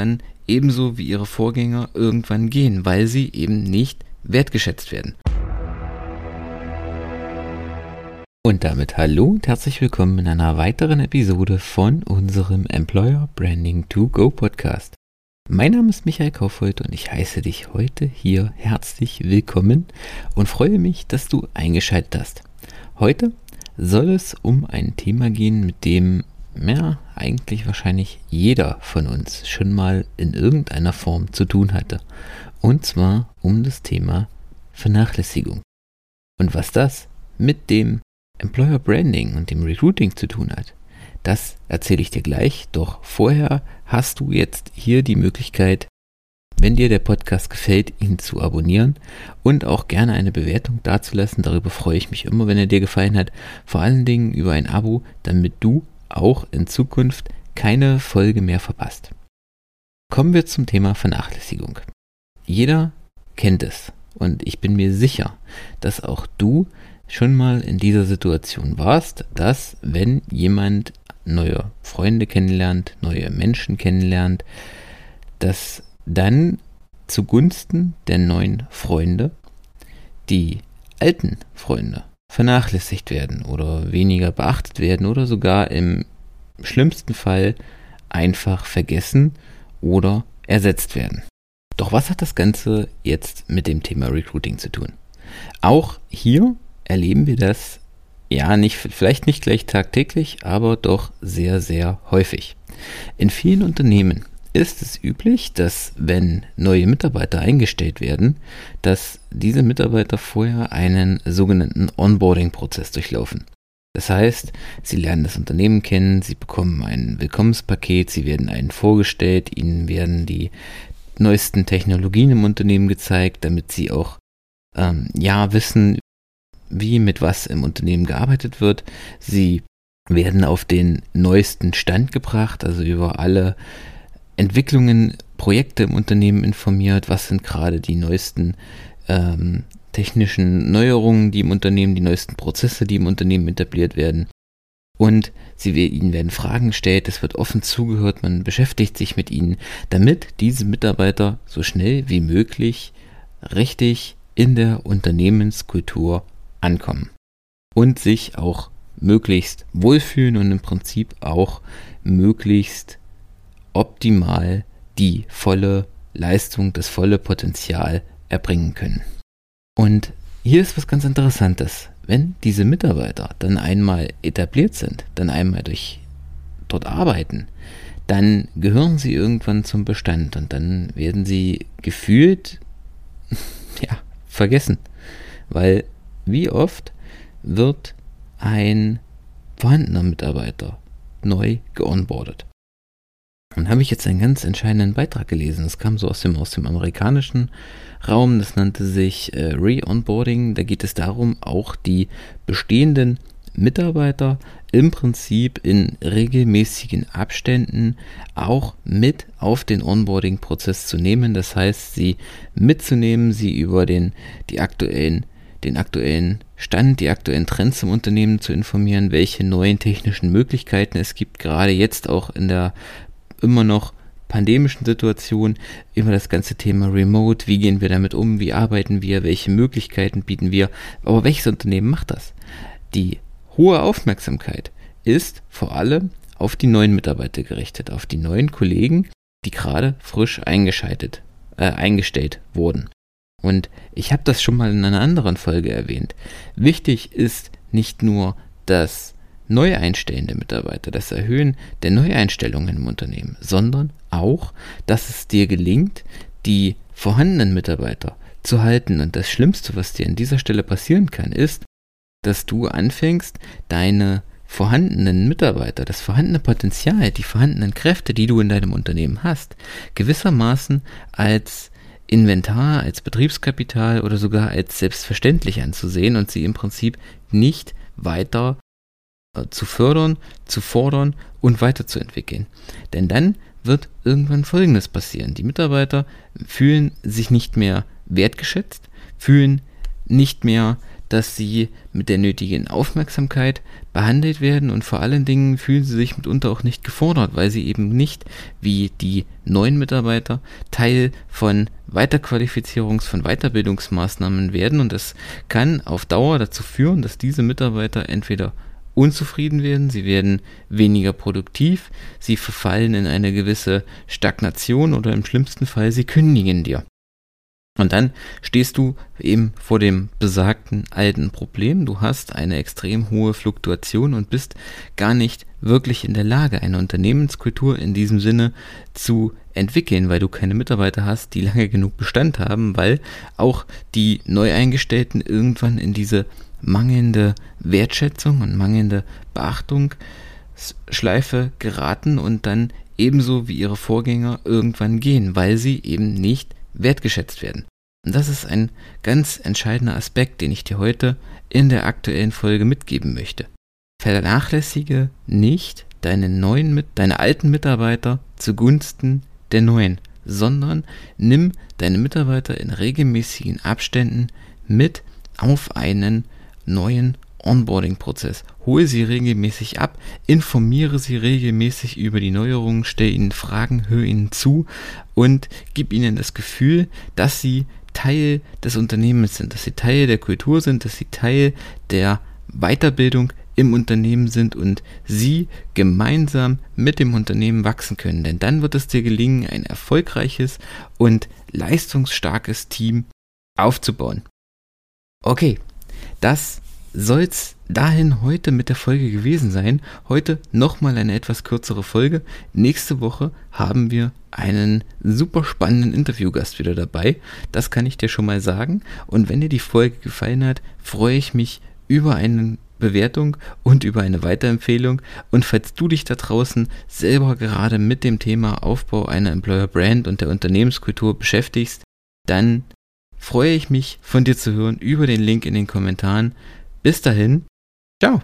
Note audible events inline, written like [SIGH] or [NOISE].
dann ebenso wie ihre Vorgänger irgendwann gehen, weil sie eben nicht wertgeschätzt werden. Und damit hallo und herzlich willkommen in einer weiteren Episode von unserem Employer Branding to Go Podcast. Mein Name ist Michael Kaufhold und ich heiße dich heute hier herzlich willkommen und freue mich, dass du eingeschaltet hast. Heute soll es um ein Thema gehen, mit dem ja, eigentlich wahrscheinlich jeder von uns schon mal in irgendeiner Form zu tun hatte. Und zwar um das Thema Vernachlässigung. Und was das mit dem Employer Branding und dem Recruiting zu tun hat, das erzähle ich dir gleich. Doch vorher hast du jetzt hier die Möglichkeit, wenn dir der Podcast gefällt, ihn zu abonnieren und auch gerne eine Bewertung dazulassen. Darüber freue ich mich immer, wenn er dir gefallen hat. Vor allen Dingen über ein Abo, damit du auch in Zukunft keine Folge mehr verpasst. Kommen wir zum Thema Vernachlässigung. Jeder kennt es und ich bin mir sicher, dass auch du schon mal in dieser Situation warst, dass wenn jemand neue Freunde kennenlernt, neue Menschen kennenlernt, dass dann zugunsten der neuen Freunde die alten Freunde vernachlässigt werden oder weniger beachtet werden oder sogar im schlimmsten Fall einfach vergessen oder ersetzt werden. Doch was hat das Ganze jetzt mit dem Thema Recruiting zu tun? Auch hier erleben wir das ja nicht, vielleicht nicht gleich tagtäglich, aber doch sehr, sehr häufig. In vielen Unternehmen ist es üblich, dass wenn neue Mitarbeiter eingestellt werden, dass diese Mitarbeiter vorher einen sogenannten Onboarding-Prozess durchlaufen. Das heißt, sie lernen das Unternehmen kennen, sie bekommen ein Willkommenspaket, sie werden einen vorgestellt, ihnen werden die neuesten Technologien im Unternehmen gezeigt, damit sie auch ähm, ja wissen, wie mit was im Unternehmen gearbeitet wird. Sie werden auf den neuesten Stand gebracht, also über alle Entwicklungen, Projekte im Unternehmen informiert, was sind gerade die neuesten ähm, technischen Neuerungen, die im Unternehmen, die neuesten Prozesse, die im Unternehmen etabliert werden. Und sie, ihnen werden Fragen gestellt, es wird offen zugehört, man beschäftigt sich mit ihnen, damit diese Mitarbeiter so schnell wie möglich richtig in der Unternehmenskultur ankommen und sich auch möglichst wohlfühlen und im Prinzip auch möglichst optimal die volle Leistung, das volle Potenzial erbringen können. Und hier ist was ganz Interessantes. Wenn diese Mitarbeiter dann einmal etabliert sind, dann einmal durch dort arbeiten, dann gehören sie irgendwann zum Bestand und dann werden sie gefühlt [LAUGHS] ja, vergessen. Weil wie oft wird ein vorhandener Mitarbeiter neu geonboardet? Und habe ich jetzt einen ganz entscheidenden Beitrag gelesen. Es kam so aus dem, aus dem amerikanischen Raum. Das nannte sich äh, Re-Onboarding. Da geht es darum, auch die bestehenden Mitarbeiter im Prinzip in regelmäßigen Abständen auch mit auf den Onboarding-Prozess zu nehmen. Das heißt, sie mitzunehmen, sie über den, die aktuellen, den aktuellen Stand, die aktuellen Trends im Unternehmen zu informieren, welche neuen technischen Möglichkeiten es gibt, gerade jetzt auch in der immer noch pandemischen Situation immer das ganze Thema Remote, wie gehen wir damit um, wie arbeiten wir, welche Möglichkeiten bieten wir, aber welches Unternehmen macht das? Die hohe Aufmerksamkeit ist vor allem auf die neuen Mitarbeiter gerichtet, auf die neuen Kollegen, die gerade frisch eingeschaltet, äh, eingestellt wurden. Und ich habe das schon mal in einer anderen Folge erwähnt. Wichtig ist nicht nur das neu einstellende Mitarbeiter, das Erhöhen der Neueinstellungen im Unternehmen, sondern auch, dass es dir gelingt, die vorhandenen Mitarbeiter zu halten. Und das Schlimmste, was dir an dieser Stelle passieren kann, ist, dass du anfängst, deine vorhandenen Mitarbeiter, das vorhandene Potenzial, die vorhandenen Kräfte, die du in deinem Unternehmen hast, gewissermaßen als Inventar, als Betriebskapital oder sogar als selbstverständlich anzusehen und sie im Prinzip nicht weiter zu fördern, zu fordern und weiterzuentwickeln. Denn dann wird irgendwann Folgendes passieren. Die Mitarbeiter fühlen sich nicht mehr wertgeschätzt, fühlen nicht mehr, dass sie mit der nötigen Aufmerksamkeit behandelt werden und vor allen Dingen fühlen sie sich mitunter auch nicht gefordert, weil sie eben nicht wie die neuen Mitarbeiter Teil von Weiterqualifizierungs-, von Weiterbildungsmaßnahmen werden und das kann auf Dauer dazu führen, dass diese Mitarbeiter entweder unzufrieden werden, sie werden weniger produktiv, sie verfallen in eine gewisse Stagnation oder im schlimmsten Fall sie kündigen dir. Und dann stehst du eben vor dem besagten alten Problem. Du hast eine extrem hohe Fluktuation und bist gar nicht wirklich in der Lage, eine Unternehmenskultur in diesem Sinne zu entwickeln, weil du keine Mitarbeiter hast, die [LAUGHS] lange genug Bestand haben, weil auch die Neueingestellten irgendwann in diese mangelnde Wertschätzung und mangelnde Beachtungsschleife geraten und dann ebenso wie ihre Vorgänger irgendwann gehen, weil sie eben nicht wertgeschätzt werden. Und das ist ein ganz entscheidender Aspekt, den ich dir heute in der aktuellen Folge mitgeben möchte. Vernachlässige nicht deine neuen, deine alten Mitarbeiter zugunsten der neuen, sondern nimm deine Mitarbeiter in regelmäßigen Abständen mit auf einen neuen Onboarding-Prozess. Hole sie regelmäßig ab, informiere sie regelmäßig über die Neuerungen, stell ihnen Fragen, hör ihnen zu und gib ihnen das Gefühl, dass sie Teil des Unternehmens sind, dass sie Teil der Kultur sind, dass sie Teil der Weiterbildung im Unternehmen sind und sie gemeinsam mit dem Unternehmen wachsen können. Denn dann wird es dir gelingen, ein erfolgreiches und leistungsstarkes Team aufzubauen. Okay, das soll's dahin heute mit der Folge gewesen sein. Heute nochmal eine etwas kürzere Folge. Nächste Woche haben wir einen super spannenden Interviewgast wieder dabei. Das kann ich dir schon mal sagen. Und wenn dir die Folge gefallen hat, freue ich mich über eine Bewertung und über eine Weiterempfehlung. Und falls du dich da draußen selber gerade mit dem Thema Aufbau einer Employer Brand und der Unternehmenskultur beschäftigst, dann freue ich mich von dir zu hören über den Link in den Kommentaren. Bis dahin, ciao.